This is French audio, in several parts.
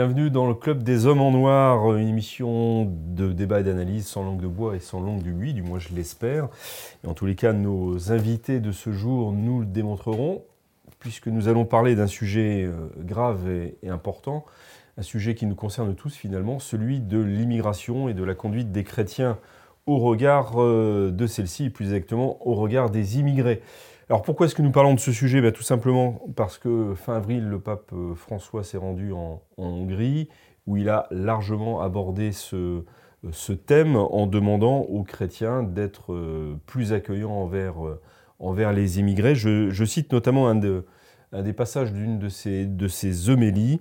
Bienvenue dans le Club des Hommes en Noir, une émission de débat et d'analyse sans langue de bois et sans langue de buis, du moins je l'espère. En tous les cas, nos invités de ce jour nous le démontreront, puisque nous allons parler d'un sujet euh, grave et, et important, un sujet qui nous concerne tous finalement, celui de l'immigration et de la conduite des chrétiens au regard euh, de celle-ci, plus exactement au regard des immigrés. Alors pourquoi est-ce que nous parlons de ce sujet? Ben, Tout simplement parce que fin avril, le pape euh, François s'est rendu en, Hongrie, où il a largement abordé ce, ce thème en demandant aux chrétiens d'être euh, plus accueillants envers, envers les immigrés. Je, cite notamment un, un des passages d'une de ces, de ces homélies.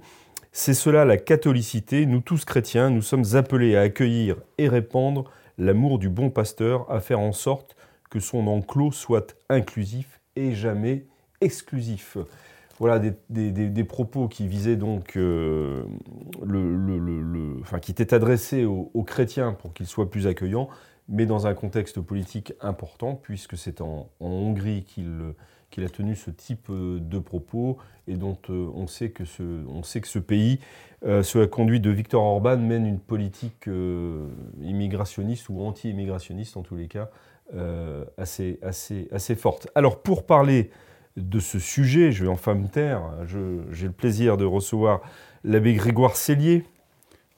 C'est cela la catholicité. Nous tous chrétiens, nous sommes appelés à accueillir et répandre l'amour du bon pasteur, à faire en sorte que son enclos soit inclusif et jamais exclusif. Voilà des, propos qui visaient donc euh, le, enfin, qui étaient adressés aux, chrétiens pour qu'ils soient plus accueillants, mais dans un contexte politique important, puisque c'est en, Hongrie qu'il qu'il a tenu ce type euh, de propos et dont euh, on, sait que ce, on sait que ce pays, sous la conduite de Viktor Orban, mène une politique immigrationniste ou anti-immigrationniste en tous les cas, assez, assez, assez forte. Alors pour parler de ce sujet, je vais enfin me taire, j'ai le plaisir de recevoir l'abbé Grégoire Cellier.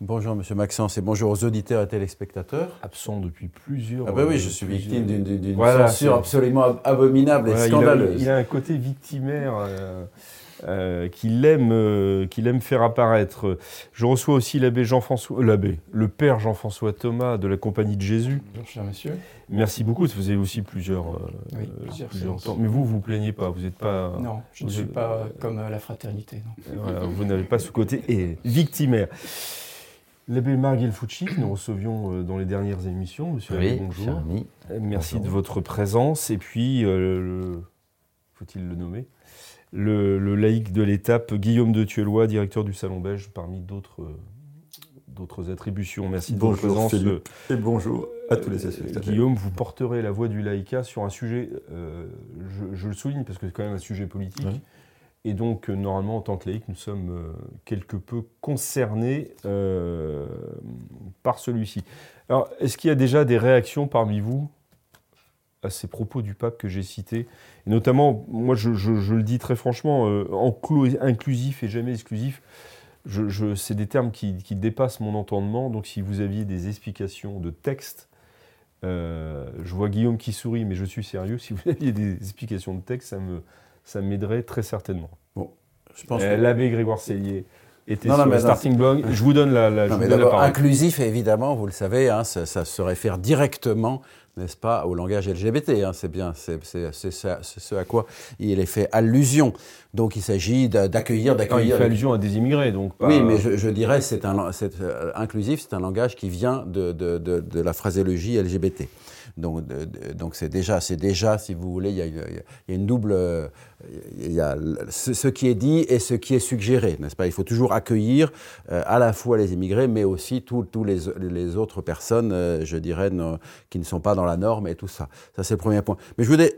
Bonjour Monsieur Maxence et bonjour aux auditeurs et téléspectateurs. Absent depuis plusieurs... Ah ben oui, je suis victime d'une voilà, censure absolument abominable et voilà, scandaleuse. Il a, il a, un côté victimaire... Euh... Euh, qu'il aime, euh, qu'il aime faire apparaître. Je reçois aussi l'abbé Jean-François, euh, l'abbé, le père Jean-François Thomas de la Compagnie de Jésus. Bonjour, cher monsieur. Merci beaucoup. Vous avez aussi plusieurs, oui, plusieurs, plusieurs temps. Mais vous, vous vous plaignez pas. Vous n'êtes pas. Non, je ne suis êtes... pas comme la fraternité. Voilà, vous n'avez pas ce côté et victimaire. L'abbé Marguerite Fucci, que nous recevions dans les dernières émissions. Monsieur oui, bonjour. Ami. Merci bonjour. de votre présence. Et puis, euh, faut-il le nommer? Le, le, laïc de l'étape, Guillaume de Tuelois, directeur du Salon Belge, parmi d'autres d'autres attributions. Merci de votre présence. Philippe, et bonjour à tous les spectateurs. Guillaume, vous porterez la voix du laïcat sur un sujet, euh, je, je, le souligne parce que c'est quand même un sujet politique. Oui. Et donc, euh, normalement, en tant que laïc, nous sommes euh, quelque peu concernés euh, par celui-ci. Alors, est-ce qu'il y a déjà des réactions parmi vous à ces propos du pape que j'ai cités. Et notamment, moi je, je, je, le dis très franchement, euh, enclos inclusif et jamais exclusif, je, c'est des termes qui, qui, dépassent mon entendement. Donc si vous aviez des explications de texte, euh, je vois Guillaume qui sourit, mais je suis sérieux. Si vous aviez des explications de texte, ça, me, ça m'aiderait très certainement. Bon, je pense euh, que... L'abbé Grégoire Cellier était non, sur non, le starting blog. Je vous donne la, la, non, je vous donne la parole. Inclusif, évidemment, vous le savez, hein, ça, ça, se réfère directement n'est-ce pas, au langage LGBT. Hein, c'est bien, c'est ce à quoi il est fait allusion. Donc il s'agit d'accueillir, d'accueillir. Il fait allusion à des immigrés, donc. Pas... Oui, mais je, je dirais c'est un, euh, inclusif, c'est un langage qui vient de, de, de, de la phraséologie LGBT. Donc, donc c'est déjà, c'est déjà, si vous voulez, il y a, il y a une double, il y a ce, ce, qui est dit et ce qui est suggéré, n'est-ce pas? Il faut toujours accueillir euh, à la fois les immigrés, mais aussi tous les, les autres personnes, euh, je dirais, qui ne sont pas dans la norme et tout ça. Ça, c'est le premier point. Mais je voudrais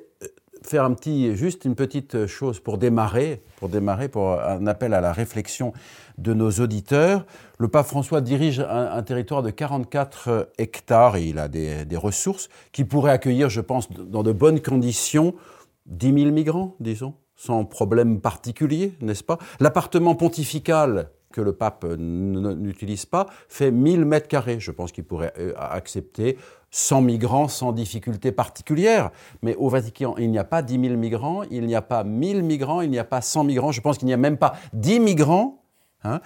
faire un petit, juste une petite chose pour démarrer, pour démarrer, pour un appel à la réflexion de nos auditeurs. Le pape François dirige un, territoire de 44 hectares et il a des, des, ressources qui pourraient accueillir, je pense, dans de bonnes conditions, 10 000 migrants, disons, sans problème particulier, n'est-ce pas? L'appartement pontifical que le pape n'utilise pas fait 1000 mètres carrés. Je pense qu'il pourrait euh, accepter 100 migrants sans difficulté particulière. Mais au Vatican, il n'y a pas 10 000 migrants, il n'y a pas 1000 migrants, il n'y a pas 100 migrants. Je pense qu'il n'y a même pas 10 migrants. Hein,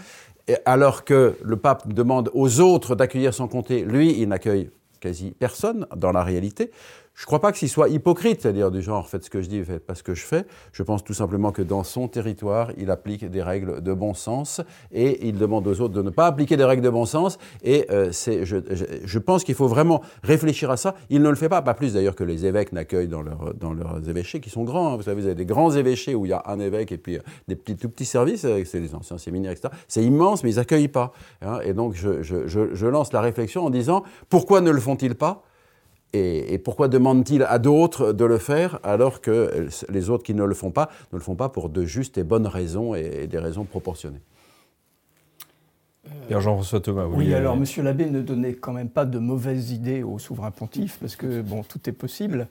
alors que le pape demande aux autres d'accueillir sans compter, lui, il n'accueille quasi personne dans la réalité. Je ne crois pas que s'il soit hypocrite, c'est-à-dire du genre faites ce que je dis, faites pas ce que je fais. Je pense tout simplement que dans son territoire, il applique des règles de bon sens et il demande aux autres de ne pas appliquer des règles de bon sens. Et euh, c'est, je, je, pense qu'il faut vraiment réfléchir à ça. Il ne le fait pas, pas plus d'ailleurs que les évêques n'accueillent dans, leur, dans leurs évêchés qui sont grands. Hein. Vous savez, vous avez des grands évêchés où il y a un évêque et puis euh, des petits, tout petits services, euh, c'est les anciens séminaires, etc. C'est immense, mais ils n'accueillent pas. Hein. Et donc je, je lance la réflexion en disant pourquoi ne le font-ils pas? Et, pourquoi demande-t-il à d'autres de le faire alors que les autres qui ne le font pas ne le font pas pour de justes et bonnes raisons et, des raisons proportionnées euh, Jean-François Thomas. Oui, alors Monsieur l'abbé ne donnait quand même pas de mauvaises idées au souverain pontife, parce que bon, tout est possible.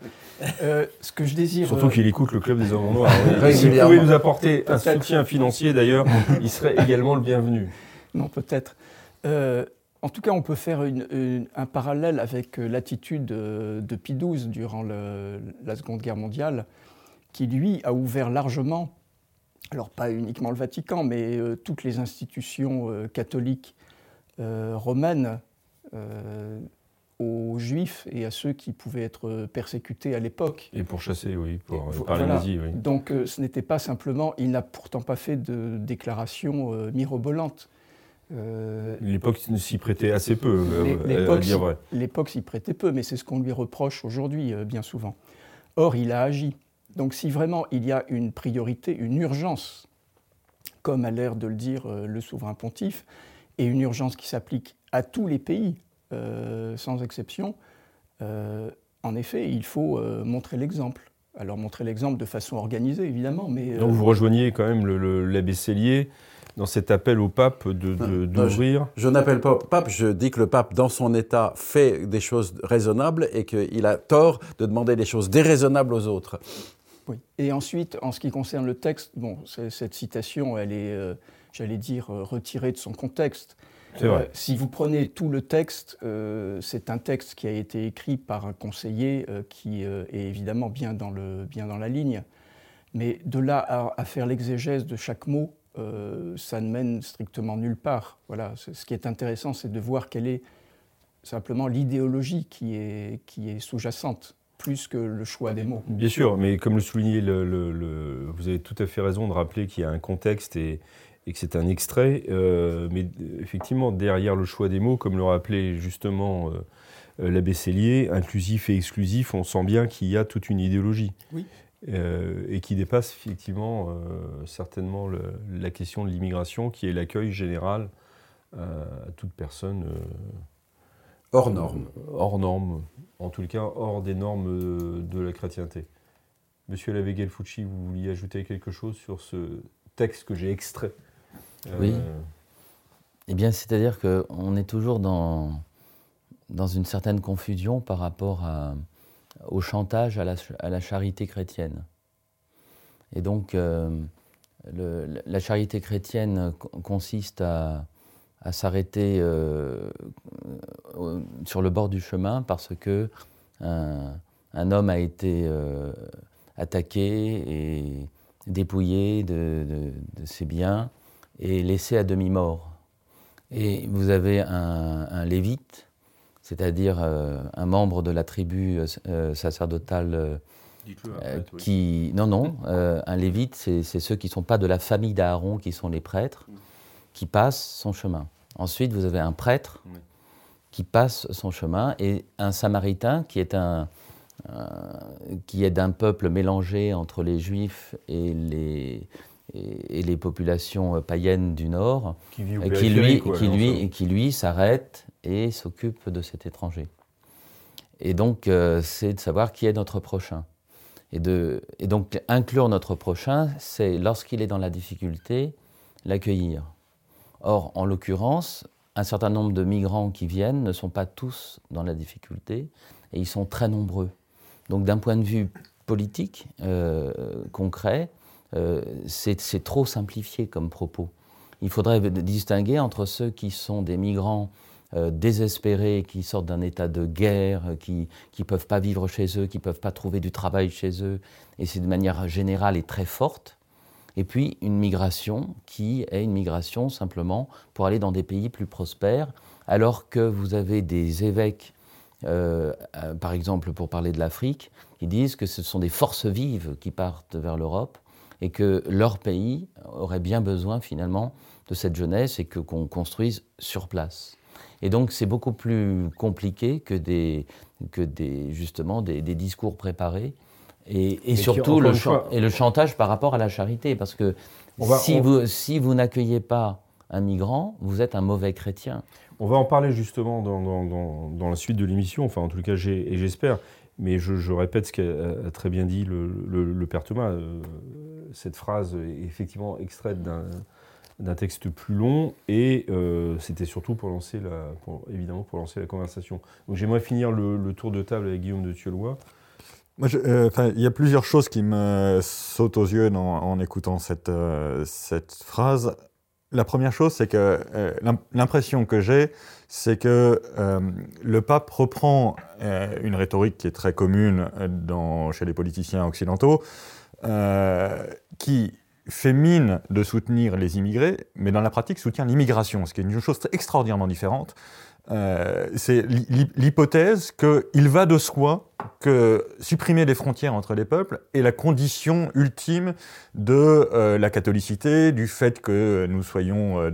Euh, ce que je désire. Surtout qu'il écoute le club des hommes noirs. S'il pouvait nous apporter un soutien financier, d'ailleurs, il serait également le bienvenu. Non, peut-être. Euh, en tout cas, on peut faire un parallèle avec euh, l'attitude de Pie XII durant la Seconde Guerre mondiale, qui lui a ouvert largement, alors pas uniquement le Vatican, mais euh, toutes les institutions euh, catholiques romaines aux juifs et à ceux qui pouvaient être persécutés à l'époque. Et pour chasser, oui, pour parler Oui. Donc ce n'était pas simplement, il n'a pourtant pas fait de déclaration mirobolante. Euh, l'époque s'y prêtait assez peu, euh, L'époque s'y prêtait peu, mais c'est ce qu'on lui reproche aujourd'hui euh, bien souvent. Or, il a agi. Donc si vraiment il y a une priorité, une urgence, comme a l'air de le dire le souverain pontife, et une urgence qui s'applique à tous les pays, sans exception, en effet, il faut montrer l'exemple. Alors montrer l'exemple de façon organisée, évidemment, mais... Donc vous rejoignez quand même l'abbé Cellier dans cet appel au pape d'ouvrir Je, n'appelle pas au pape, je dis que le pape, dans son état, fait des choses raisonnables et qu'il a tort de demander des choses déraisonnables aux autres. Oui. Et ensuite, en ce qui concerne le texte, bon, cette citation, elle est, euh, j'allais dire, euh, retirée de son contexte. C'est vrai. Euh, si vous prenez tout le texte, c'est un texte qui a été écrit par un conseiller qui est évidemment bien dans, le, bien dans la ligne. Mais de là à faire l'exégèse de chaque mot, euh, ça ne mène strictement nulle part. Voilà. Ce qui est intéressant, c'est de voir quelle est simplement l'idéologie qui est, qui est sous-jacente, plus que le choix des mots. Bien sûr, mais comme le soulignait, le, vous avez tout à fait raison de rappeler qu'il y a un contexte et, et que c'est un extrait. Euh, mais effectivement, derrière le choix des mots, comme le rappelait justement euh, l'abbé Cellier, inclusif et exclusif, on sent bien qu'il y a toute une idéologie. Oui. Euh, et qui dépasse effectivement euh, certainement la question de l'immigration, qui est l'accueil général euh, à toute personne hors norme. hors norme, en tout cas hors des normes de la chrétienté. Monsieur l'abbé Gelfucci, vous vouliez ajouter quelque chose sur ce texte que j'ai extrait? Oui. Eh bien, c'est-à-dire qu'on est toujours dans, dans une certaine confusion par rapport à, au chantage à la, charité chrétienne. Et donc, euh, la charité chrétienne consiste à, s'arrêter euh, sur le bord du chemin parce que un, homme a été euh, attaqué et dépouillé de, ses biens et laissé à demi-mort. Et vous avez un lévite c'est-à-dire euh, un membre de la tribu euh, euh, sacerdotale qui... Non, non, un lévite, c'est ceux qui ne sont pas de la famille d'Aaron, qui sont les prêtres, mm. qui passent son chemin. Ensuite, vous avez un prêtre qui passe son chemin et un samaritain qui est un, qui est d'un peuple mélangé entre les juifs et les, et, les populations païennes du Nord, qui, qui lui, qui, lui, qui lui s'arrête et s'occupe de cet étranger. Et donc, euh, c'est de savoir qui est notre prochain. Et, de, et donc, inclure notre prochain, c'est lorsqu'il est dans la difficulté, l'accueillir. Or, en l'occurrence, un certain nombre de migrants qui viennent ne sont pas tous dans la difficulté, et ils sont très nombreux. Donc, d'un point de vue politique, euh, concret, euh, c'est trop simplifié comme propos. Il faudrait distinguer entre ceux qui sont des migrants euh, désespérés, qui sortent d'un état de guerre, euh, qui ne peuvent pas vivre chez eux, qui ne peuvent pas trouver du travail chez eux, et c'est de manière générale et très forte. Et puis une migration qui est une migration simplement pour aller dans des pays plus prospères, alors que vous avez des évêques par exemple pour parler de l'Afrique, qui disent que ce sont des forces vives qui partent vers l'Europe et que leur pays aurait bien besoin finalement de cette jeunesse et que qu'on construise sur place. Et donc c'est beaucoup plus compliqué que des, que des justement des, discours préparés et, surtout le, et le chantage par rapport à la charité parce que si, vous, si vous n'accueillez pas un migrant, vous êtes un mauvais chrétien. On va en parler justement dans, dans, dans, la suite de l'émission, enfin en tout cas et j'espère, mais je, répète ce qu'a très bien dit le, le, père Thomas. Euh, cette phrase est effectivement extraite d'un texte plus long et euh, c'était surtout pour lancer la, évidemment pour lancer la conversation. Donc j'aimerais finir le, tour de table avec Guillaume de Thieulois. Euh, il y a plusieurs choses qui me sautent aux yeux en écoutant cette, cette phrase. La première chose, c'est que l'impression que j'ai, c'est que euh, le pape reprend euh, une rhétorique qui est très commune chez les politiciens occidentaux, euh, qui fait mine de soutenir les immigrés, mais dans la pratique soutient l'immigration, ce qui est une chose extraordinairement différente. Euh, c'est l'hypothèse qu'il va de soi supprimer les frontières entre les peuples est la condition ultime de euh, la catholicité, du fait que nous soyons euh,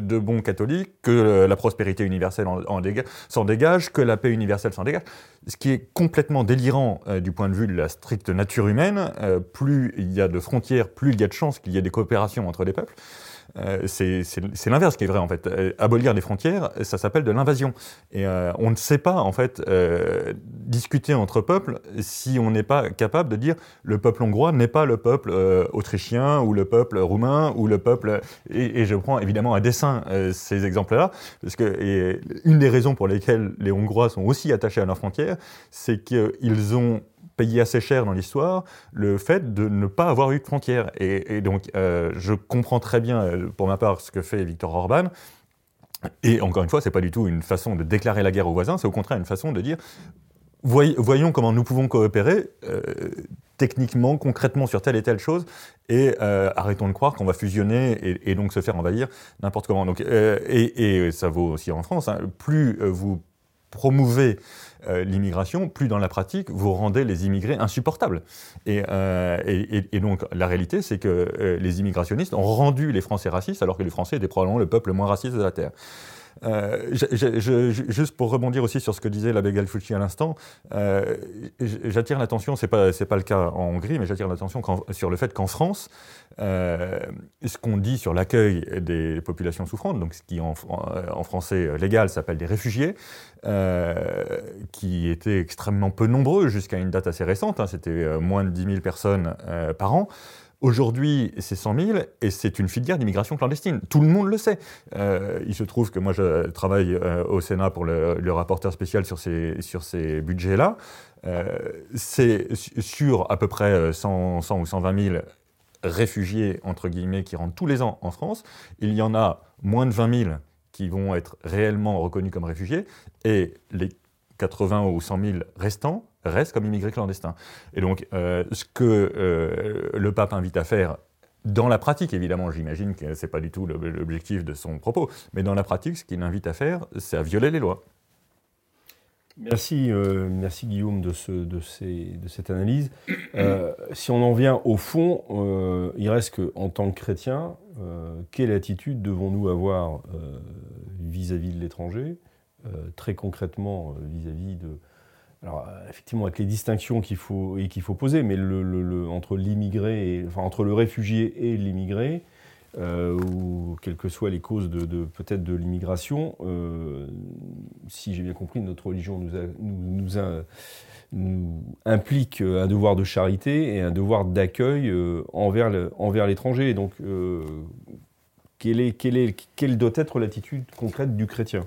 de, bons catholiques, que la prospérité universelle s'en dégage, que la paix universelle s'en dégage. Ce qui est complètement délirant du point de vue de la stricte nature humaine. plus il y a de frontières, plus il y a de chances qu'il y ait des coopérations entre les peuples. Euh, c'est l'inverse qui est vrai en fait. Euh, abolir les frontières, ça s'appelle de l'invasion. Et euh, on ne sait pas en fait discuter entre peuples si on n'est pas capable de dire le peuple hongrois n'est pas le peuple autrichien ou le peuple roumain ou le peuple. Et, je prends évidemment à dessein ces exemples-là parce que une des raisons pour lesquelles les Hongrois sont aussi attachés à leurs frontières, c'est qu'ils ont payé assez cher dans l'histoire le fait de ne pas avoir eu de frontières. Et, donc, euh, je comprends très bien, euh, pour ma part, ce que fait Viktor Orban. Et encore une fois, c'est pas du tout une façon de déclarer la guerre aux voisins, c'est au contraire une façon de dire voyons comment nous pouvons coopérer euh, techniquement, concrètement sur telle et telle chose, et arrêtons de croire qu'on va fusionner et, donc se faire envahir n'importe comment. Donc, et, ça vaut aussi en France. Hein. plus vous promouvez euh, l'immigration, plus dans la pratique, vous rendez les immigrés insupportables. Et, euh, donc la réalité, c'est que euh, les immigrationnistes ont rendu les Français racistes, alors que les Français étaient probablement le peuple le moins raciste de la Terre. Euh, juste pour rebondir aussi sur ce que disait l'abbé Galfucci à l'instant, euh, j'attire l'attention, c'est pas pas le cas en Hongrie, mais j'attire l'attention sur le fait qu'en France, euh, ce qu'on dit sur l'accueil des populations souffrantes, donc ce qui en, français légal s'appelle des réfugiés, qui étaient extrêmement peu nombreux jusqu'à une date assez récente, hein, c'était moins de 10 000 personnes par an. Aujourd'hui, c'est 100 000 et c'est une filière d'immigration clandestine. Tout le monde le sait. Euh, il se trouve que moi, je travaille euh, au Sénat pour le, rapporteur spécial sur ces, sur ces budgets-là. Euh, c'est sur à peu près 100, 100 ou 120 000 réfugiés, entre guillemets, qui rentrent tous les ans en France. Il y en a moins de 20 000 qui vont être réellement reconnus comme réfugiés. Et les 80 ou 100 000 restants restent comme immigrés clandestins. Et donc, euh, ce que euh, le pape invite à faire dans la pratique, évidemment, j'imagine que ce n'est pas du tout l'objectif de son propos, mais dans la pratique, ce qu'il invite à faire, c'est à violer les lois. Merci, euh, merci Guillaume de, cette analyse. si on en vient au fond, il reste qu'en tant que chrétien, quelle attitude devons-nous avoir vis-à-vis de l'étranger, très concrètement vis-à-vis de, alors, euh, effectivement, avec les distinctions qu'il faut, faut poser, mais entre l'immigré, le réfugié et l'immigré, euh, ou quelles que soient les causes de, peut-être de l'immigration, euh, si j'ai bien compris, notre religion nous, implique un devoir de charité et un devoir d'accueil envers, l'étranger. Donc, quelle doit être l'attitude concrète du chrétien?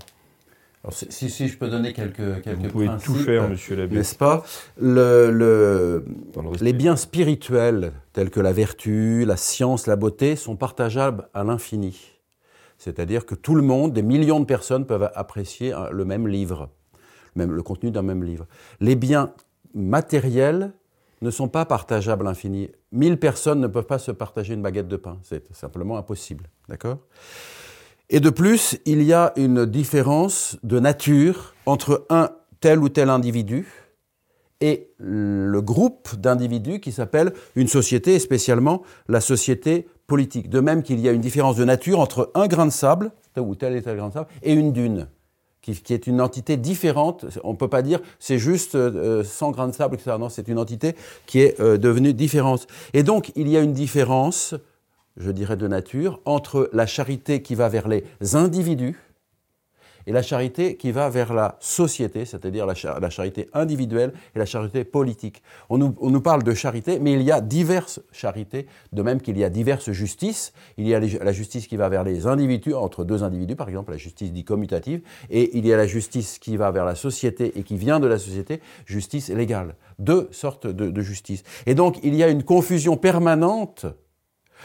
Si, si, je peux donner quelques, quelques Vous pouvez tout faire, monsieur l'abbé. N'est-ce pas? Le, Les biens spirituels, tels que la vertu, la science, la beauté, sont partageables à l'infini. C'est-à-dire que tout le monde, des millions de personnes peuvent apprécier le même livre, même le contenu d'un même livre. Les biens matériels ne sont pas partageables à l'infini. Mille personnes ne peuvent pas se partager une baguette de pain. C'est simplement impossible. D'accord? Et de plus, il y a une différence de nature entre un tel ou tel individu et le groupe d'individus qui s'appelle une société, et spécialement la société politique. De même qu'il y a une différence de nature entre un grain de sable, tel ou tel et tel grain de sable, et une dune, qui, est une entité différente. On ne peut pas dire c'est juste 100 euh, grains de sable, etc. Non, c'est une entité qui est euh, devenue différente. Et donc, il y a une différence, je dirais, de nature entre la charité qui va vers les individus, et la charité qui va vers la société, c'est-à-dire la, charité individuelle et la charité politique. On nous, parle de charité, mais il y a diverses charités, de même qu'il y a diverses justices. Il y a la justice qui va vers les individus, entre deux individus, par exemple, la justice dit commutative, et il y a la justice qui va vers la société et qui vient de la société, justice légale. Deux sortes de, de justice. Et donc, il y a une confusion permanente,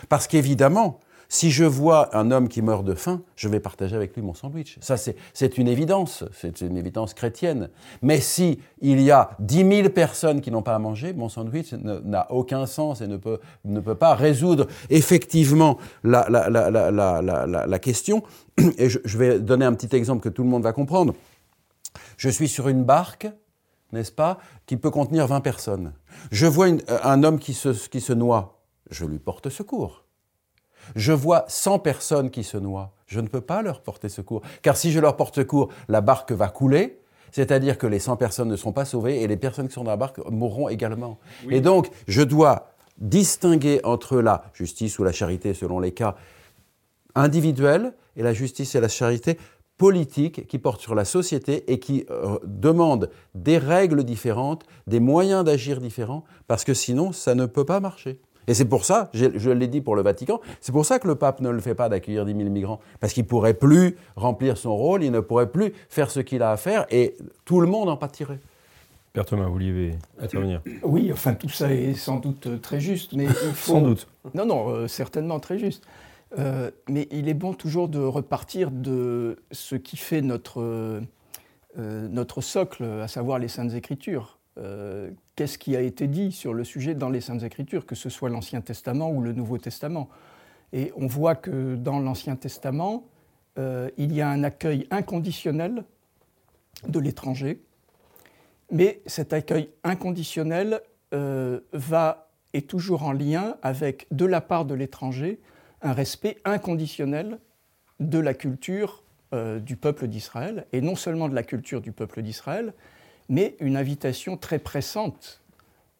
parce qu'évidemment, si je vois un homme qui meurt de faim, je vais partager avec lui mon sandwich. Ça, c'est une évidence, c'est une évidence chrétienne. Mais si il y a dix mille personnes qui n'ont pas à manger, mon sandwich n'a aucun sens et ne peut, ne peut pas résoudre effectivement la, la, la, la question. Et je, vais donner un petit exemple que tout le monde va comprendre. Je suis sur une barque, n'est-ce pas, qui peut contenir 20 personnes. Je vois un homme qui se, qui se noie, je lui porte secours. Je vois 100 personnes qui se noient. Je ne peux pas leur porter secours. Car si je leur porte secours, la barque va couler. C'est-à-dire que les 100 personnes ne seront pas sauvées et les personnes qui sont dans la barque mourront également. Et donc, je dois distinguer entre la justice ou la charité, selon les cas individuels, et la justice et la charité politique qui portent sur la société et qui euh, demandent des règles différentes, des moyens d'agir différents, parce que sinon, ça ne peut pas marcher. Et c'est pour ça, je l'ai dit pour le Vatican, c'est pour ça que le pape ne le fait pas d'accueillir 10 000 migrants, parce qu'il ne pourrait plus remplir son rôle, il ne pourrait plus faire ce qu'il a à faire, et tout le monde en pâtirait. Père Thomas, vous vouliez intervenir? Oui, enfin tout ça est sans doute euh, très juste, mais il faut... sans doute. Non, non, euh, certainement très juste. Euh, mais il est bon toujours de repartir de ce qui fait notre, notre socle, à savoir les Saintes Écritures. Euh, qu'est-ce qui a été dit sur le sujet dans les Saintes Écritures, que ce soit l'Ancien Testament ou le Nouveau Testament? Et on voit que dans l'Ancien Testament, euh, il y a un accueil inconditionnel de l'étranger, mais cet accueil inconditionnel euh, va, est toujours en lien avec, de la part de l'étranger, un respect inconditionnel de la culture du peuple d'Israël, et non seulement de la culture du peuple d'Israël, mais une invitation très pressante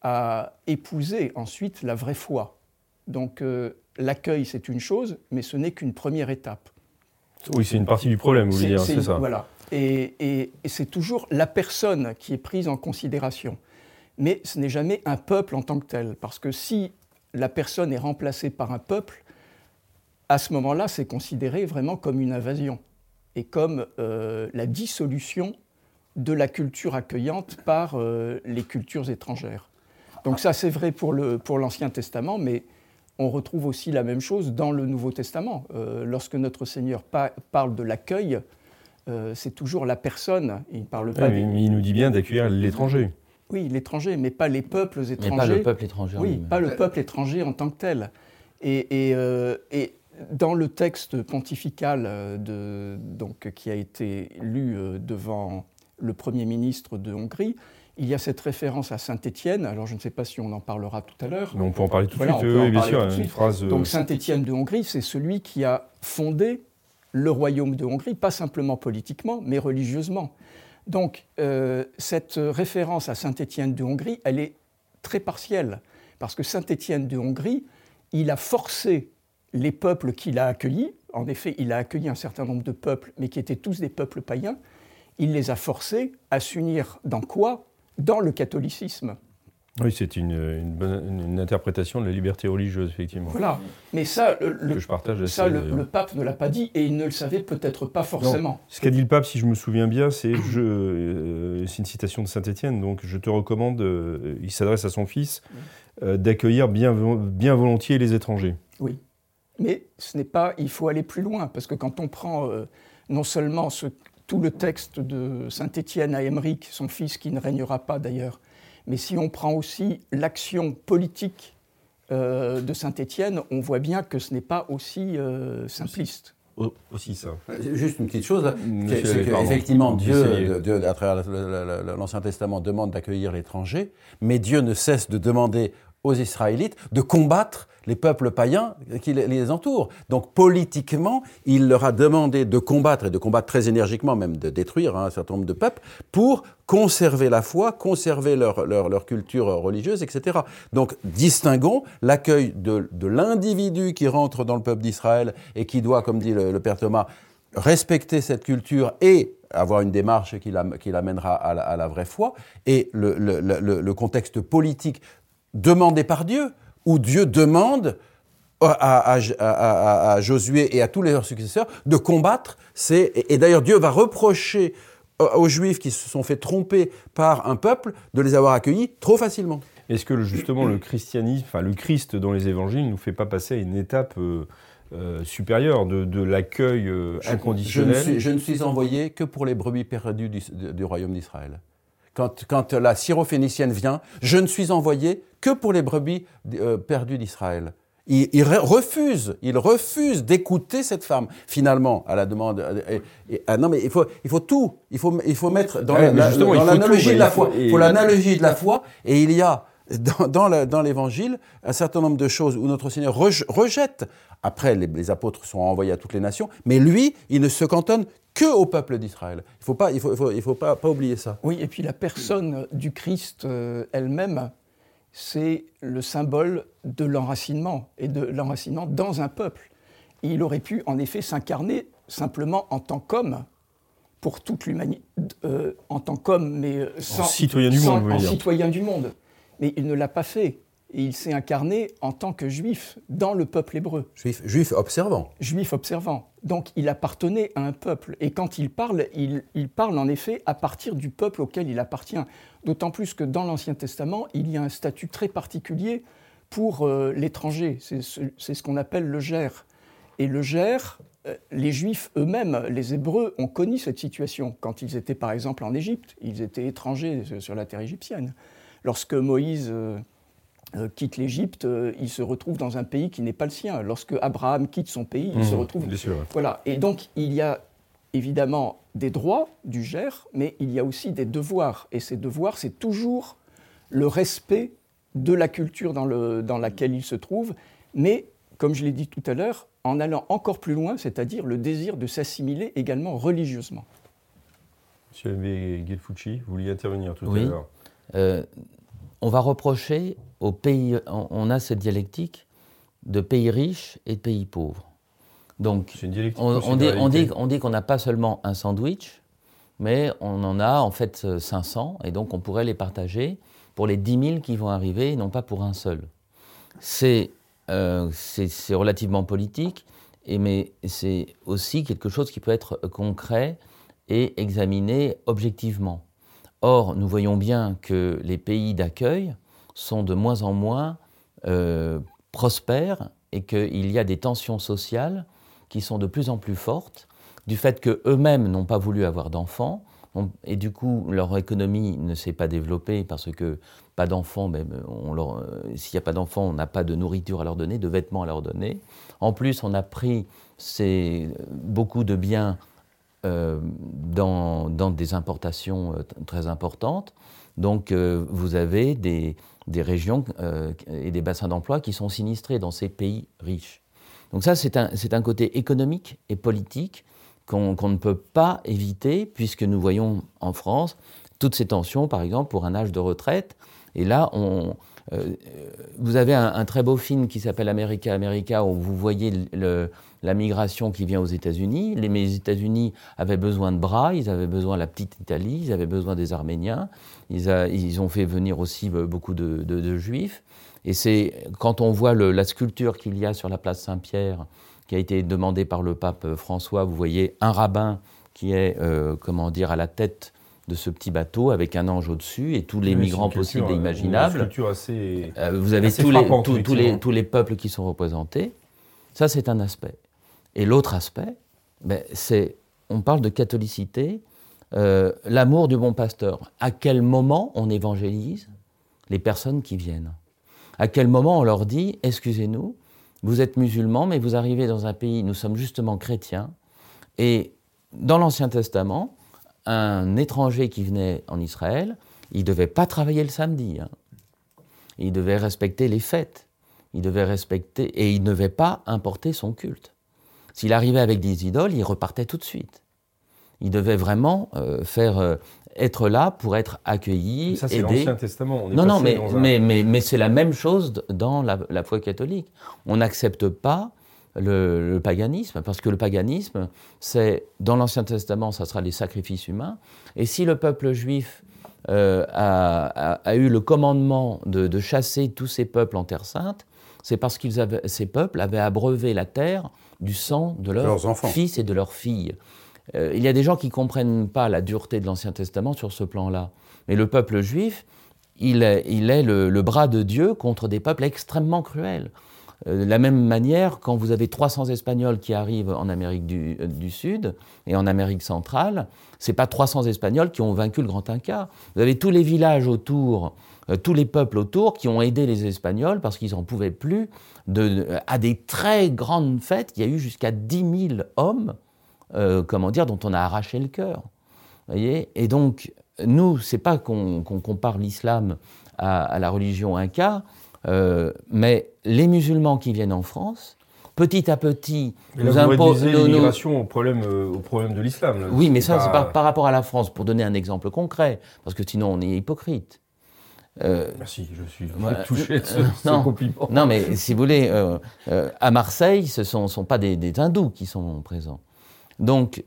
à épouser ensuite la vraie foi. Donc euh, l'accueil, c'est une chose, mais ce n'est qu'une première étape. Oui, c'est une partie du problème, vous voulez dire, c'est ça. Voilà. Et, et c'est toujours la personne qui est prise en considération. Mais ce n'est jamais un peuple en tant que tel, parce que si la personne est remplacée par un peuple, à ce moment-là, c'est considéré vraiment comme une invasion et comme euh, la dissolution de la culture accueillante par euh, les cultures étrangères. Donc ça, c'est vrai pour l'Ancien Testament, mais on retrouve aussi la même chose dans le Nouveau Testament. Euh, lorsque notre Seigneur parle de l'accueil, euh, c'est toujours la personne. Il parle pas. il nous dit bien d'accueillir l'étranger. Oui, l'étranger, mais pas les peuples étrangers. Mais pas le peuple étranger. Oui, pas le peuple étranger en tant que tel. Et, et, dans le texte pontifical de, donc, qui a été lu devant le Premier ministre de Hongrie, il y a cette référence à Saint-Étienne. Alors je ne sais pas si on en parlera tout à l'heure. On peut en parler tout de suite, oui, bien sûr. Une phrase... Donc euh, Saint-Étienne de Hongrie, c'est celui qui a fondé le royaume de Hongrie, pas simplement politiquement, mais religieusement. Donc euh, cette référence à Saint-Étienne de Hongrie, elle est très partielle, parce que Saint-Étienne de Hongrie, il a forcé les peuples qu'il a accueillis, en effet, il a accueilli un certain nombre de peuples, mais qui étaient tous des peuples païens, il les a forcés à s'unir dans quoi? Dans le catholicisme. Oui, c'est une, une, interprétation de la liberté religieuse, effectivement. Voilà. Mais ça, le, je partage ça, le, pape ne l'a pas dit et il ne le savait peut-être pas forcément. Ce qu'a dit le pape, si je me souviens bien, c'est euh, une citation de Saint-Étienne. Donc, je te recommande, euh, il s'adresse à son fils, euh, d'accueillir bien, bien volontiers les étrangers. Oui. Mais ce n'est pas. Il faut aller plus loin parce que quand on prend non seulement ce tout le texte de Saint-Étienne à Émeric, son fils qui ne régnera pas d'ailleurs. Mais si on prend aussi l'action politique euh, de Saint-Étienne, on voit bien que ce n'est pas aussi euh, simpliste. aussi ça. Juste une petite chose, c'est qu'effectivement, Dieu, Dieu, à travers l'Ancien Testament, demande d'accueillir l'étranger, mais Dieu ne cesse de demander aux Israélites de combattre les peuples païens qui les entourent. Donc politiquement, il leur a demandé de combattre, et de combattre très énergiquement, même de détruire hein, un certain nombre de peuples, pour conserver la foi, conserver leur, leur, culture religieuse, etc. Donc distinguons l'accueil de, de l'individu qui rentre dans le peuple d'Israël et qui doit, comme dit le, père Thomas, respecter cette culture et avoir une démarche qui l'amènera à, la vraie foi, et le contexte politique demandé par Dieu où Dieu demande à, Josué et à tous leurs successeurs de combattre. et d'ailleurs, Dieu va reprocher aux Juifs qui se sont fait tromper par un peuple de les avoir accueillis trop facilement. Est-ce que justement le christianisme, enfin le Christ dans les évangiles, ne nous fait pas passer à une étape euh, euh, supérieure de, l'accueil euh, inconditionnel? je ne, suis, envoyé que pour les brebis perdues du royaume d'Israël quand, la syrophénicienne vient, je ne suis envoyé que pour les brebis euh, perdues d'Israël. Il, refuse, il refuse d'écouter cette femme. Finalement, à la demande. ah non, mais il faut, il faut tout. Il faut, il faut mettre dans l'analogie de la foi. Il faut l'analogie de la foi. Et il y a dans, l'évangile un certain nombre de choses où notre Seigneur rejette. Après, les, apôtres sont envoyés à toutes les nations, mais lui, il ne se cantonne que au peuple d'Israël. Il ne faut, pas, il faut, il faut, pas, pas, oublier ça. Oui, et puis la personne du Christ euh, elle-même, c'est le symbole de l'enracinement, et de l'enracinement dans un peuple. il aurait pu en effet s'incarner simplement en tant qu'homme, pour toute l'humanité, euh, en tant qu'homme, mais sans, citoyen du monde, en citoyen du monde mais il ne l'a pas fait. Et il s'est incarné en tant que juif dans le peuple hébreu. Juif, juif observant. Juif observant. Donc il appartenait à un peuple. Et quand il parle, il, parle en effet à partir du peuple auquel il appartient. D'autant plus que dans l'Ancien Testament, il y a un statut très particulier pour euh, l'étranger. C'est ce, qu'on appelle le ger. Et le ger, euh, les Juifs eux-mêmes, les Hébreux, ont connu cette situation. Quand ils étaient par exemple en Égypte, ils étaient étrangers sur la terre égyptienne. Lorsque Moïse euh, euh, quitte l'Égypte, euh, il se retrouve dans un pays qui n'est pas le sien. Lorsque Abraham quitte son pays, il se mmh, retrouve. Voilà. Et donc, il y a évidemment des droits du GER, mais il y a aussi des devoirs. Et ces devoirs, c'est toujours le respect de la culture dans, le, dans laquelle il se trouve, mais, comme je l'ai dit tout à l'heure, en allant encore plus loin, c'est-à-dire le désir de s'assimiler également religieusement. Monsieur Gelfucci, vous vouliez intervenir tout à l'heure. Euh, on va reprocher aux pays, on, a cette dialectique de pays riches et de pays pauvres. Donc, on, dit, qu'on n'a pas seulement un sandwich, mais on en a en fait 500, et donc on pourrait les partager pour les 10 000 qui vont arriver, et non pas pour un seul. C'est euh, relativement politique, et, mais c'est aussi quelque chose qui peut être concret et examiné objectivement. Or, nous voyons bien que les pays d'accueil sont de moins en moins euh, prospères et qu'il y a des tensions sociales qui sont de plus en plus fortes du fait qu'eux-mêmes n'ont pas voulu avoir d'enfants et du coup leur économie ne s'est pas développée parce que pas d'enfants, euh, s'il n'y a pas d'enfants, on n'a pas de nourriture à leur donner, de vêtements à leur donner. En plus, on a pris beaucoup de biens euh, dans, des importations euh, très importantes. Donc euh, vous avez des, régions et des bassins d'emploi qui sont sinistrés dans ces pays riches. Donc ça, c'est un, un, côté économique et politique qu'on ne peut pas éviter, puisque nous voyons en France toutes ces tensions, par exemple, pour un âge de retraite. Et là, on, vous avez un, très beau film qui s'appelle America America, où vous voyez la migration qui vient aux États-Unis. Les, États-Unis avaient besoin de bras, ils avaient besoin de la petite Italie, ils avaient besoin des Arméniens, ils, ont fait venir aussi euh, beaucoup de, Juifs. Et c'est quand on voit la sculpture qu'il y a sur la place Saint-Pierre, qui a été demandée par le pape euh, François, vous voyez un rabbin qui est, euh, comment dire, à la tête de ce petit bateau avec un ange au-dessus et tous les migrants possibles et imaginables. Assez, vous avez tous, les, tous, les, tous les peuples qui sont représentés. Ça, c'est un aspect. Et l'autre aspect, ben, c'est, on parle de catholicité, euh, l'amour du bon pasteur. À quel moment on évangélise les personnes qui viennent? À quel moment on leur dit, excusez-nous, Vous êtes musulman, mais vous arrivez dans un pays, nous sommes justement chrétiens, et dans l'Ancien Testament, un étranger qui venait en Israël, il ne devait pas travailler le samedi. Hein. Il devait respecter les fêtes. Il devait respecter et il ne devait pas importer son culte. S'il arrivait avec des idoles, il repartait tout de suite. Il devait vraiment euh, faire euh, être là pour être accueilli. Ça, c'est l'Ancien Testament. non, non, mais, mais, mais, mais c'est la même chose dans la, la foi catholique. On n'accepte pas le, paganisme, parce que le paganisme, c'est dans l'Ancien Testament, ça sera les sacrifices humains. Et si le peuple juif euh, a, eu le commandement de, chasser tous ces peuples en Terre Sainte, c'est parce que ces peuples avaient abreuvé la terre du sang de leurs, fils et de leurs filles. Euh, il y a des gens qui ne comprennent pas la dureté de l'Ancien Testament sur ce plan-là. Mais le peuple juif, il est, il est le, bras de Dieu contre des peuples extrêmement cruels. Euh, de la même manière, quand vous avez 300 Espagnols qui arrivent en Amérique du, euh, Sud et en Amérique centrale, ce n'est pas 300 Espagnols qui ont vaincu le Grand Inca. Vous avez tous les villages autour, euh, tous les peuples autour qui ont aidé les Espagnols parce qu'ils n'en pouvaient plus. à des très grandes fêtes, il y a eu jusqu'à 10 000 hommes, comment dire, dont on a arraché le cœur. Voyez? Et donc, nous, c'est pas qu'on compare l'islam à, la religion inca, euh, mais les musulmans qui viennent en France, petit à petit, nous imposent l'immigration au problème, euh, au problème de l'islam. Oui, mais ça, c'est par, rapport à la France, pour donner un exemple concret, parce que sinon on est hypocrite. Euh, Merci, je suis touché de ce, non, compliment. Non, mais si vous voulez, à Marseille, ce ne sont, sont, pas des, des, hindous qui sont présents. Donc,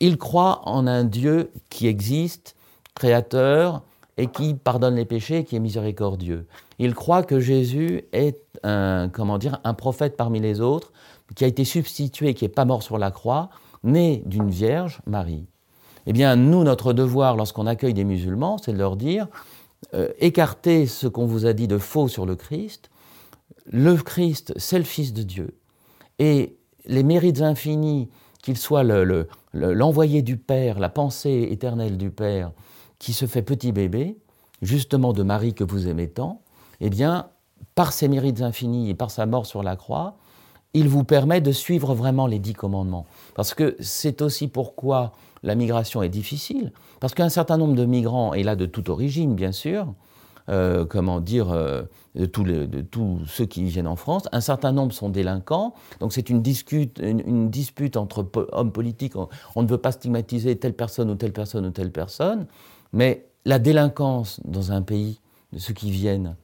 ils croient en un Dieu qui existe, créateur, et qui pardonne les péchés, qui est miséricordieux. Il croit que Jésus est un, comment dire, un prophète parmi les autres, qui a été substitué, qui n'est pas mort sur la croix, né d'une vierge, Marie. Eh bien, nous, notre devoir, lorsqu'on accueille des musulmans, c'est de leur dire, euh, écartez ce qu'on vous a dit de faux sur le Christ. Le Christ, c'est le Fils de Dieu. Et les mérites infinis, qu'il soit l'envoyé le, du Père, la pensée éternelle du Père, qui se fait petit bébé, justement de Marie que vous aimez tant, eh bien, par ses mérites infinis et par sa mort sur la croix, il vous permet de suivre vraiment les dix commandements. Parce que c'est aussi pourquoi la migration est difficile, parce qu'un certain nombre de migrants, et là de toute origine bien sûr, euh, comment dire, euh, de, tous ceux qui viennent en France, un certain nombre sont délinquants, donc c'est une, une, dispute entre hommes politiques, on ne veut pas stigmatiser telle personne ou telle personne ou telle personne, mais la délinquance dans un pays, de ceux qui viennent,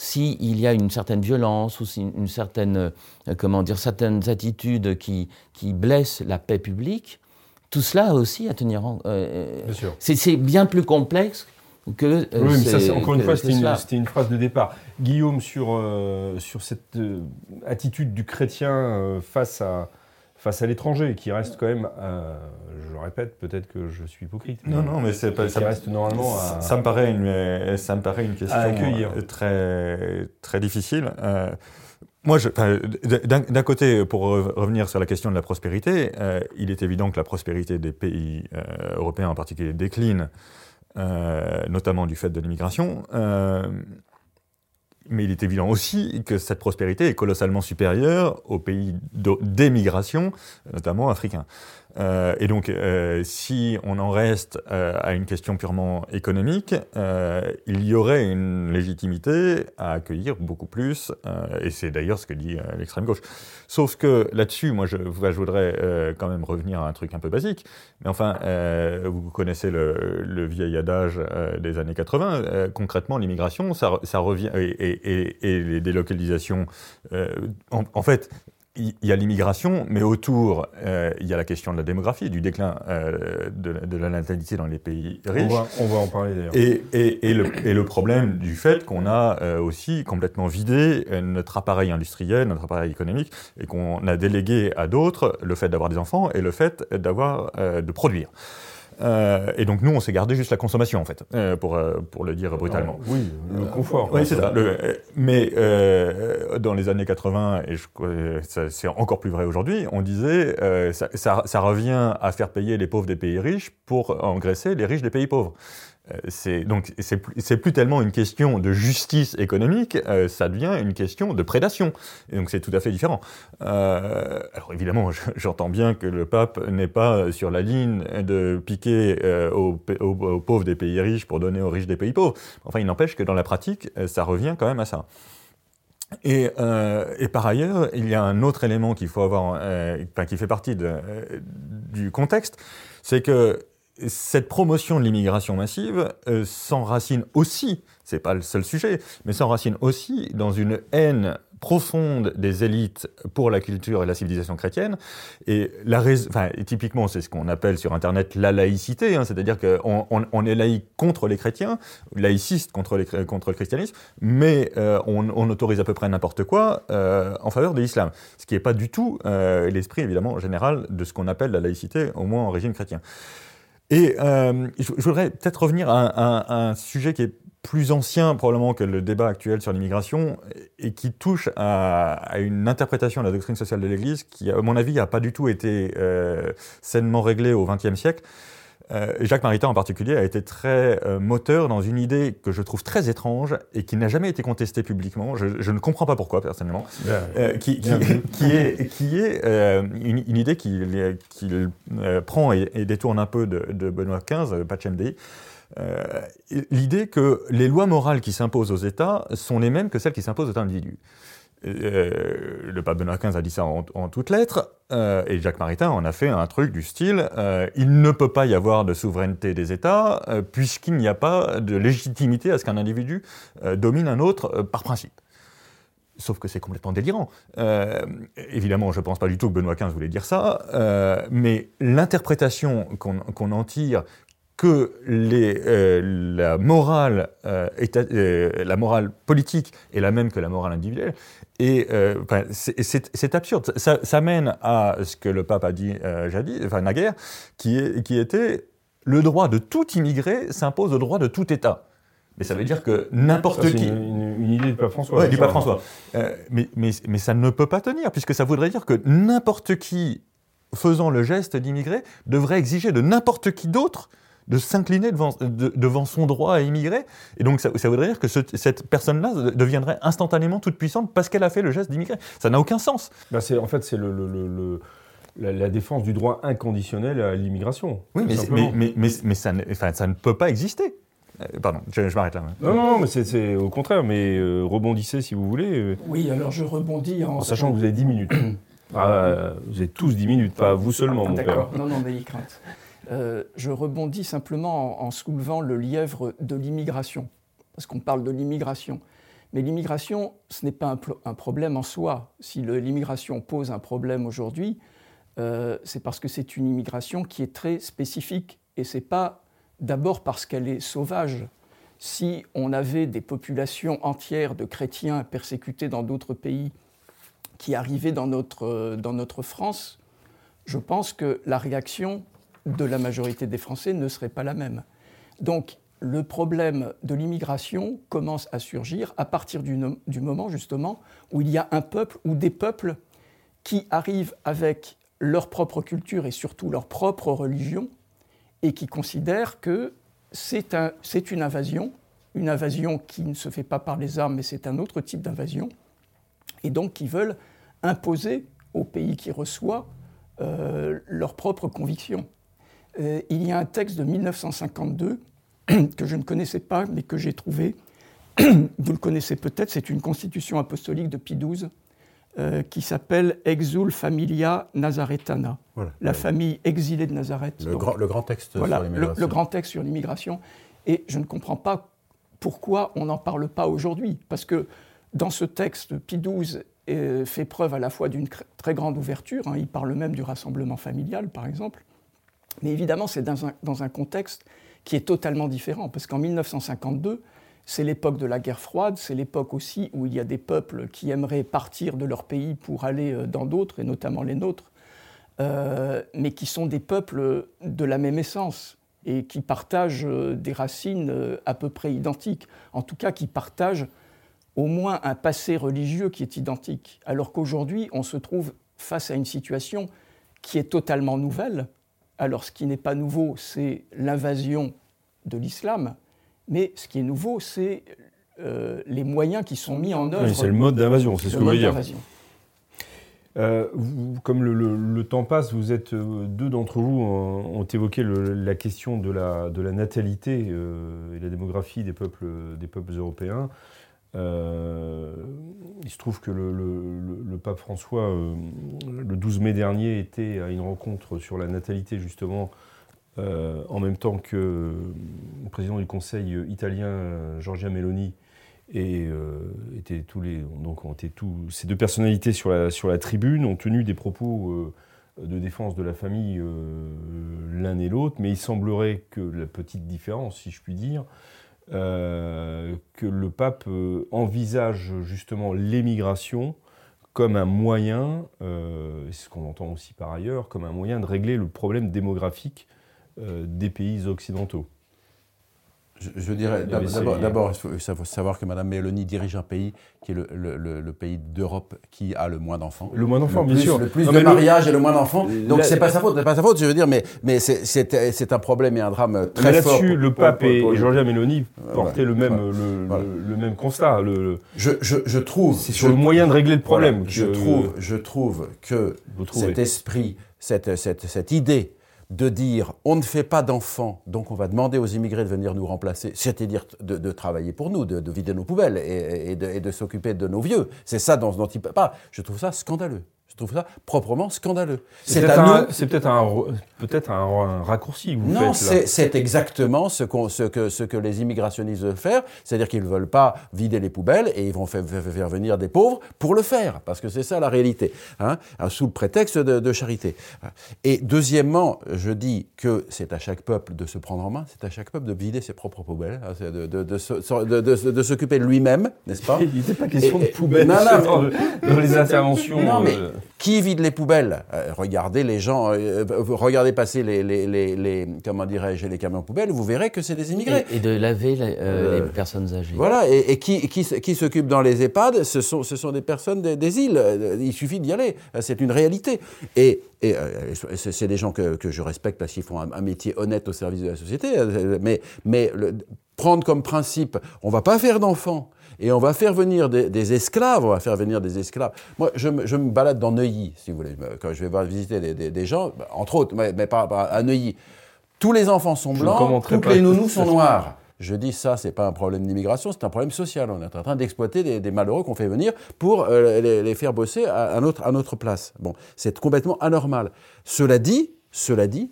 s'il y a une certaine violence ou une certaine, euh, comment dire, certaines attitudes qui, qui blessent la paix publique, tout cela aussi à tenir en. Euh, c'est bien plus complexe que. Euh, oui, mais ça, encore une fois, c'était une, une, phrase de départ. Guillaume, sur, sur cette attitude du chrétien face à, face à l'étranger, qui reste quand même, euh, je le répète, peut-être que je suis hypocrite. Non, non, mais c'est pas. Ça reste normalement. Ça me paraît une, ça me paraît une question très, très difficile. Euh, moi, d'un côté, pour revenir sur la question de la prospérité, euh, il est évident que la prospérité des pays européens en particulier décline, notamment du fait de l'immigration mais il est évident aussi que cette prospérité est colossalement supérieure aux pays d'émigration, notamment africains. Euh, et donc, euh, si on en reste euh, à une question purement économique, il y aurait une légitimité à accueillir beaucoup plus, et c'est d'ailleurs ce que dit l'extrême gauche. Sauf que là-dessus, moi, je, voudrais quand même revenir à un truc un peu basique. Mais enfin, vous connaissez le, vieil adage des années 80. concrètement, l'immigration, ça, revient, et, les délocalisations, en fait, il y a l'immigration, mais autour, euh, il y a la question de la démographie, du déclin euh, de, la natalité dans les pays riches. On va, en parler d'ailleurs. Et, et, le, problème du fait qu'on a euh, aussi complètement vidé notre appareil industriel, notre appareil économique, et qu'on a délégué à d'autres le fait d'avoir des enfants et le fait d'avoir de produire. Euh, et donc nous, on s'est gardé juste la consommation, en fait, euh, pour, euh, pour le dire brutalement. oui, le confort. oui, c'est ça. mais dans les années 80, et c'est encore plus vrai aujourd'hui, on disait ça, ça, revient à faire payer les pauvres des pays riches pour engraisser les riches des pays pauvres. C'est donc c'est plus tellement une question de justice économique, ça devient une question de prédation. Et donc c'est tout à fait différent. alors évidemment, j'entends bien que le pape n'est pas sur la ligne de piquer aux, pauvres des pays riches pour donner aux riches des pays pauvres. Enfin, il n'empêche que dans la pratique, ça revient quand même à ça. Et, euh, par ailleurs, il y a un autre élément qu'il faut avoir, euh, qui fait partie euh, du contexte, c'est que cette promotion de l'immigration massive euh, s'enracine aussi, c'est pas le seul sujet, mais s'enracine aussi dans une haine profonde des élites pour la culture et la civilisation chrétienne. Et typiquement, c'est ce qu'on appelle sur Internet la laïcité, hein, c'est-à-dire qu'on on, est laïque contre les chrétiens, laïciste contre, le christianisme, mais euh, on, autorise à peu près n'importe quoi euh, en faveur de l'islam. Ce qui n'est pas du tout l'esprit, évidemment, général de ce qu'on appelle la laïcité, au moins en régime chrétien. Et je, voudrais peut-être revenir à, à un sujet qui est plus ancien probablement que le débat actuel sur l'immigration et qui touche à, une interprétation de la doctrine sociale de l'Église qui, à mon avis, n'a pas du tout été euh, sainement réglée au XXe siècle. Euh, Jacques Maritain en particulier a été très euh, moteur dans une idée que je trouve très étrange et qui n'a jamais été contestée publiquement. Je, ne comprends pas pourquoi personnellement, qui, est, qui est une, idée qu'il prend et, détourne un peu de, de Benoît XV, Pacem Dei, euh, l'idée que les lois morales qui s'imposent aux États sont les mêmes que celles qui s'imposent aux individus. Euh, le pape Benoît XV a dit ça en, toutes lettres, euh, et Jacques Maritain en a fait un truc du style il ne peut pas y avoir de souveraineté des États puisqu'il n'y a pas de légitimité à ce qu'un individu domine un autre par principe. Sauf que c'est complètement délirant. évidemment, je ne pense pas du tout que Benoît XV voulait dire ça, mais l'interprétation qu'on en tire que euh, euh, euh, la morale politique est la même que la morale individuelle. Et c'est absurde. Ça, mène à ce que le pape a dit jadis, enfin naguère, qui, est, qui était le droit de tout immigré s'impose au droit de tout État. Mais ça veut dire que n'importe qui. Une, une, idée du pape François. Oui, du pape François. mais, mais, mais, ça ne peut pas tenir, puisque ça voudrait dire que n'importe qui faisant le geste d'immigrer devrait exiger de n'importe qui d'autre de s'incliner devant, devant son droit à immigrer. Et donc, ça, voudrait dire que cette personne-là deviendrait instantanément toute puissante parce qu'elle a fait le geste d'immigrer. Ça n'a aucun sens. Bah en fait, c'est le, la, défense du droit inconditionnel à l'immigration. Oui, mais, mais, mais, mais, ça, ne, enfin, ça ne peut pas exister. Euh, pardon, je, m'arrête là. Non, non, mais c'est au contraire, mais euh, rebondissez si vous voulez. Euh. Oui, alors je rebondis en... sachant que vous avez 10 minutes. ah, vous avez tous 10 minutes, pas vous seulement, mon père. D'accord, non, non, mais crainte. Euh, je rebondis simplement en, soulevant le lièvre de l'immigration, parce qu'on parle de l'immigration. Mais l'immigration, ce n'est pas un, problème en soi. Si l'immigration pose un problème aujourd'hui, euh, c'est parce que c'est une immigration qui est très spécifique. Et ce n'est pas d'abord parce qu'elle est sauvage. Si on avait des populations entières de chrétiens persécutés dans d'autres pays qui arrivaient dans notre, dans notre France, je pense que la réaction de la majorité des Français ne serait pas la même. Donc le problème de l'immigration commence à surgir à partir du, moment justement où il y a un peuple ou des peuples qui arrivent avec leur propre culture et surtout leur propre religion et qui considèrent que c'est une invasion, une invasion qui ne se fait pas par les armes mais c'est un autre type d'invasion et donc qui veulent imposer au pays qui reçoit euh, leurs propres convictions. Euh, il y a un texte de 1952 que je ne connaissais pas, mais que j'ai trouvé. Vous le connaissez peut-être, c'est une constitution apostolique de Pie XII euh, qui s'appelle Exul Familia Nazaretana, la famille exilée de Nazareth. Le, grand, texte sur l'immigration. Le, grand texte sur l'immigration. Et je ne comprends pas pourquoi on n'en parle pas aujourd'hui. Parce que dans ce texte, Pie XII euh, fait preuve à la fois d'une très grande ouverture, hein. il parle même du rassemblement familial, par exemple, mais évidemment, c'est dans un, contexte qui est totalement différent, parce qu'en 1952, c'est l'époque de la guerre froide, c'est l'époque aussi où il y a des peuples qui aimeraient partir de leur pays pour aller euh, dans d'autres, et notamment les nôtres, euh, mais qui sont des peuples de la même essence et qui partagent euh, des racines à peu près identiques, en tout cas qui partagent au moins un passé religieux qui est identique, alors qu'aujourd'hui on se trouve face à une situation qui est totalement nouvelle, alors ce qui n'est pas nouveau, c'est l'invasion de l'islam, mais ce qui est nouveau, c'est euh, les moyens qui sont mis en œuvre. c'est le mode d'invasion, c'est ce que vous voulez dire. Euh, comme le, temps passe, vous êtes euh, deux d'entre vous ont, évoqué la question de la, de la natalité et la démographie des peuples, des peuples européens. Il se trouve que le, pape François, le 12 mai dernier, était à une rencontre sur la natalité justement en même temps que le président du Conseil italien, Giorgia Meloni, et euh, étaient tous les, donc tous, ces deux personnalités sur la, sur la tribune ont tenu des propos euh, de défense de la famille euh, l'un et l'autre, mais il semblerait que la petite différence, si je puis dire, que le pape envisage justement l'émigration comme un moyen, et c'est ce qu'on entend aussi par ailleurs, comme un moyen de régler le problème démographique des pays occidentaux. Je, dirais, d'abord, il faut savoir que Mme Mélanie dirige un pays qui est le, pays d'Europe qui a le moins d'enfants. Le moins d'enfants, bien sûr. Le plus de mariages et le moins d'enfants. Donc, c'est pas sa faute, c'est pas sa faute, je veux dire, mais, mais c'est un problème et un drame très mais fort. Là-dessus, le pape et, Georgia Meloni portaient le, même, le, même constat. je, je, trouve. C'est sur le moyen de régler le problème. je, trouve, je trouve que cet esprit, cette, cette, cette idée de dire on ne fait pas d'enfants, donc on va demander aux immigrés de venir nous remplacer, c'est-à-dire de, travailler pour nous, de, vider nos poubelles et, de, s'occuper de nos vieux. C'est ça dont, dont il pas. Je trouve ça scandaleux. Je trouve ça proprement scandaleux. C'est peut-être un, peut-être un, raccourci. Vous non, c'est exactement ce, ce, que, ce que les immigrationnistes veulent faire, c'est-à-dire qu'ils ne veulent pas vider les poubelles et ils vont faire, faire venir des pauvres pour le faire, parce que c'est ça la réalité, hein, sous le prétexte de, charité. Et deuxièmement, je dis que c'est à chaque peuple de se prendre en main, c'est à chaque peuple de vider ses propres poubelles, hein, de, de, s'occuper de lui-même, n'est-ce pas? Il n'était pas question de poubelles dans, les interventions. Non, mais, euh, qui vide les poubelles? Euh, Regardez les gens, euh, regardez passer les, les, les, comment dirais-je, les camions poubelles, vous verrez que c'est des immigrés. Et, de laver euh, les personnes âgées. Voilà, et, qui, qui, qui s'occupe dans les EHPAD ce sont, ce sont des personnes des, îles. Il suffit d'y aller, c'est une réalité. Et, et c'est des gens que, que, je respecte parce qu'ils font un, métier honnête au service de la société. Mais, mais le, prendre comme principe, on ne va pas faire d'enfants et on va faire venir des, esclaves, on va faire venir des esclaves. Moi, je, me balade dans Neuilly, si vous voulez, quand je vais voir visiter des, gens, bah, entre autres, mais, pas, à Neuilly. Tous les enfants sont blancs, toutes les nounous sont noirs. Je dis ça, c'est pas un problème d'immigration, c'est un problème social. On est en train d'exploiter des, malheureux qu'on fait venir pour euh, les, faire bosser à, notre, à notre place. Bon, c'est complètement anormal. Cela dit, cela dit,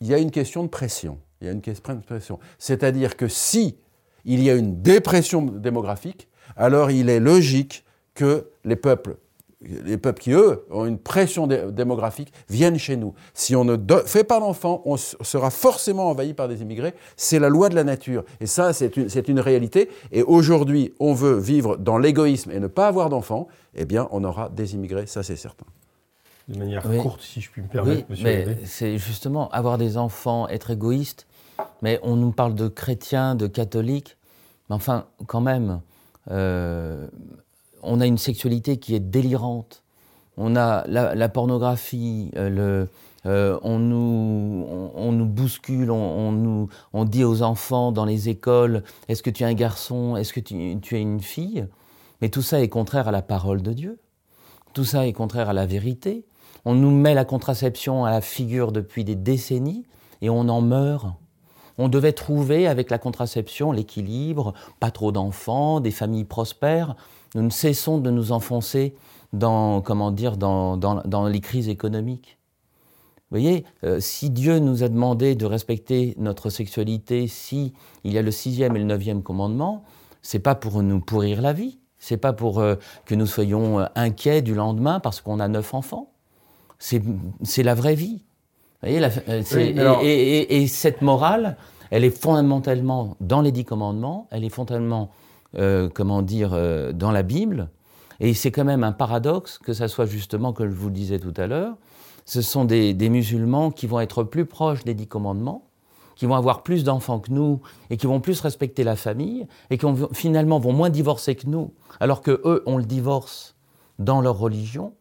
il y a une question de pression. Il y a une question de pression. C'est-à-dire que si il y a une dépression démographique, alors il est logique que les peuples, les peuples qui, eux, ont une pression démographique, viennent chez nous. Si on ne fait pas d'enfants, on sera forcément envahi par des immigrés. C'est la loi de la nature. Et ça, c'est une, une, réalité. Et aujourd'hui, on veut vivre dans l'égoïsme et ne pas avoir d'enfants, eh bien, on aura des immigrés, ça c'est certain. De manière courte, si je puis me permettre, oui, Mais c'est justement avoir des enfants, être égoïste, mais on nous parle de chrétiens, de catholiques. Mais enfin, quand même, euh, on a une sexualité qui est délirante. On a la, pornographie, euh, euh, on, nous, bouscule, on, nous, dit aux enfants dans les écoles est-ce que tu es un garçon Est-ce que tu, es une fille? Mais tout ça est contraire à la parole de Dieu. Tout ça est contraire à la vérité. On nous met la contraception à la figure depuis des décennies et on en meurt. On devait trouver avec la contraception l'équilibre, pas trop d'enfants, des familles prospères. Nous ne cessons de nous enfoncer dans, comment dire, dans, les crises économiques. Vous voyez, euh, si Dieu nous a demandé de respecter notre sexualité, si il y a le sixième et le neuvième commandement, c'est pas pour nous pourrir la vie, c'est pas pour euh, que nous soyons euh, inquiets du lendemain parce qu'on a neuf enfants. C'est la vraie vie. Et, cette morale, elle est fondamentalement dans les dix commandements, elle est fondamentalement, euh, comment dire, euh, dans la Bible. Et c'est quand même un paradoxe que ça soit justement, comme je vous le disais tout à l'heure, ce sont des, musulmans qui vont être plus proches des dix commandements, qui vont avoir plus d'enfants que nous et qui vont plus respecter la famille et qui finalement vont moins divorcer que nous, alors que eux ont le divorce dans leur religion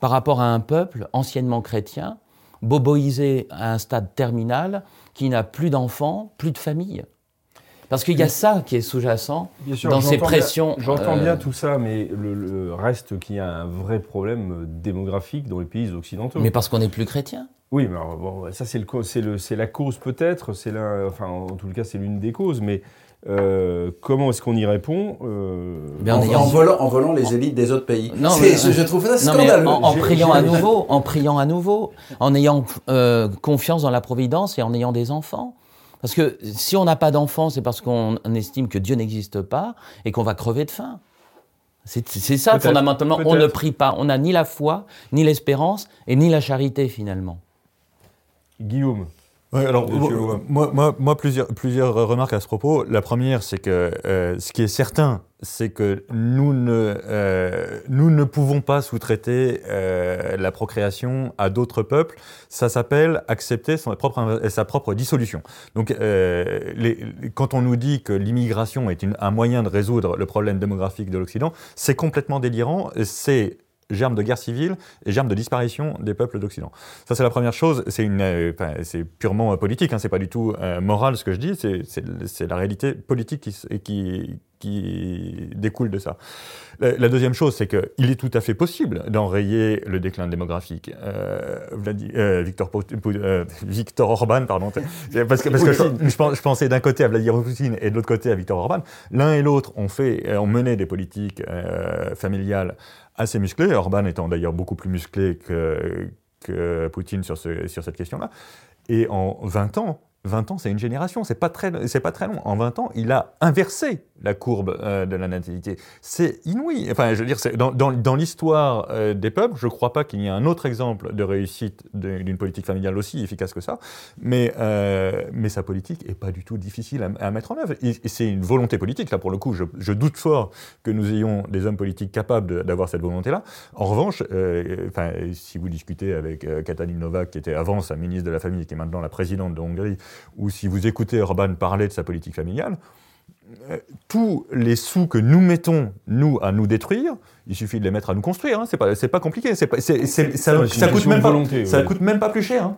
par rapport à un peuple anciennement chrétien boboisé à un stade terminal, qui n'a plus d'enfants, plus de famille. Parce qu'il y a ça qui est sous-jacent dans ces pressions. J'entends bien tout ça, mais le, reste qu'il y a un vrai problème démographique dans les pays occidentaux. Mais parce qu'on est plus chrétien. Oui, mais bon, ça c'est la cause peut-être, c'est enfin en tout cas c'est l'une des causes, mais euh, comment est-ce qu'on y répond euh, en, volant, en, volant, les élites des autres pays. Non, je, trouve ça scandaleux. En, en priant à nouveau, en priant à nouveau, en ayant euh, confiance dans la providence et en ayant des enfants. Parce que si on n'a pas d'enfants, c'est parce qu'on estime que Dieu n'existe pas et qu'on va crever de faim. C'est ça fondamentalement. On ne prie pas. On n'a ni la foi, ni l'espérance et ni la charité finalement. Guillaume alors, moi, moi, plusieurs, plusieurs remarques à ce propos. La première, c'est que euh, ce qui est certain, c'est que nous ne, euh, nous ne pouvons pas sous-traiter euh, la procréation à d'autres peuples. Ça s'appelle accepter son propre, sa propre dissolution. Donc, les, quand on nous dit que l'immigration est une, un moyen de résoudre le problème démographique de l'Occident, c'est complètement délirant. C'est germe de guerre civile et germe de disparition des peuples d'Occident. Ça, c'est la première chose. C'est euh, c'est purement euh, politique. Hein, c'est pas du tout euh, moral ce que je dis. C'est la réalité politique qui, qui, qui découle de ça. La, deuxième chose, c'est qu'il est tout à fait possible d'enrayer le déclin démographique. Victor, Victor Orban, pardon, parce que, parce que je, pensais d'un côté à Vladimir Poutine et de l'autre côté à Victor Orban. L'un et l'autre ont fait, ont mené des politiques familiales assez musclé, Orban étant d'ailleurs beaucoup plus musclé que, Poutine sur, ce, sur cette question-là. Et en 20 ans, 20 ans, c'est une génération, c'est pas pas très long. En 20 ans, il a inversé la courbe euh, de la natalité. C'est inouï. Enfin, je veux dire, dans, dans, l'histoire euh, des peuples, je ne crois pas qu'il y ait un autre exemple de réussite d'une politique familiale aussi efficace que ça. Mais, euh, mais sa politique est pas du tout difficile à, mettre en œuvre. Et, c'est une volonté politique. Là, pour le coup, je, doute fort que nous ayons des hommes politiques capables d'avoir cette volonté-là. En revanche, si vous discutez avec Katalin Novak, qui était avant sa ministre de la Famille, qui est maintenant la présidente de Hongrie, ou si vous écoutez Orban parler de sa politique familiale, tous les sous que nous mettons, nous, à nous détruire, il suffit de les mettre à nous construire. Hein. C'est pas, pas compliqué. ça, coûte même pas, ça coûte même pas plus cher. Hein.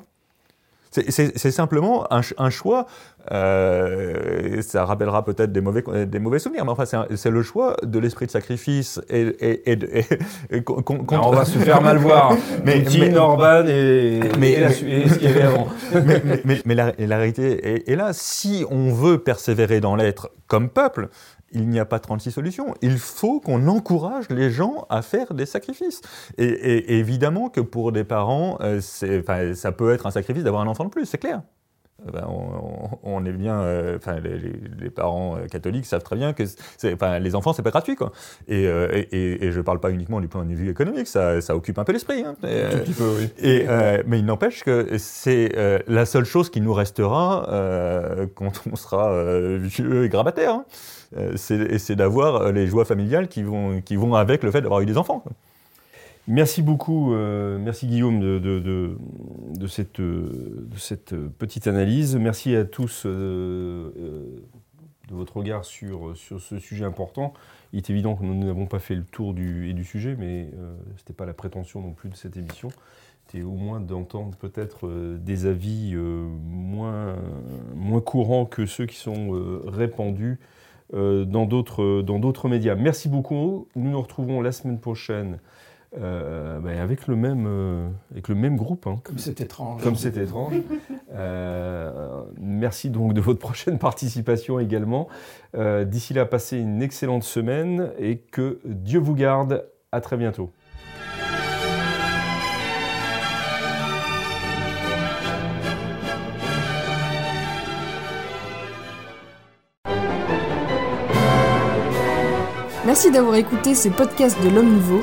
C'est simplement un, choix, euh, ça rappellera peut-être des mauvais, des mauvais souvenirs, mais enfin c'est le choix de l'esprit de sacrifice et, et, on va se faire mal voir. mais, Poutine, Orban et, mais, ce qu'il y avait avant. mais, la, la, réalité est là. Si on veut persévérer dans l'être comme peuple, il n'y a pas 36 solutions. Il faut qu'on encourage les gens à faire des sacrifices. Et, évidemment que pour des parents, euh, ça peut être un sacrifice d'avoir un enfant de plus, c'est clair. Euh, ben, on, est bien, euh, enfin, les, parents catholiques savent très bien que enfin, les enfants, c'est pas gratuit. Quoi. Et, et, je ne parle pas uniquement du point de vue économique, ça, occupe un peu l'esprit. Hein. Et, mais il n'empêche que c'est la seule chose qui nous restera quand on sera vieux et grabataire. Hein. Euh, c'est d'avoir euh, les joies familiales qui vont, qui vont avec le fait d'avoir eu des enfants. Merci beaucoup, euh, merci Guillaume de, cette, de, cette, petite analyse. Merci à tous de votre regard sur, ce sujet important. Il est évident que nous n'avons pas fait le tour du, et du sujet, mais ce n'était pas la prétention non plus de cette émission. C'était au moins d'entendre peut-être des avis moins, courants que ceux qui sont répandus euh, dans d'autres médias. Merci beaucoup. Nous nous retrouvons la semaine prochaine euh, ben, avec, le même, euh, avec le même groupe. Hein. Comme c'est étrange. Comme c'est étrange. merci donc de votre prochaine participation également. D'ici là, passez une excellente semaine et que Dieu vous garde. À très bientôt. Merci d'avoir écouté ce podcast de l'Homme Nouveau.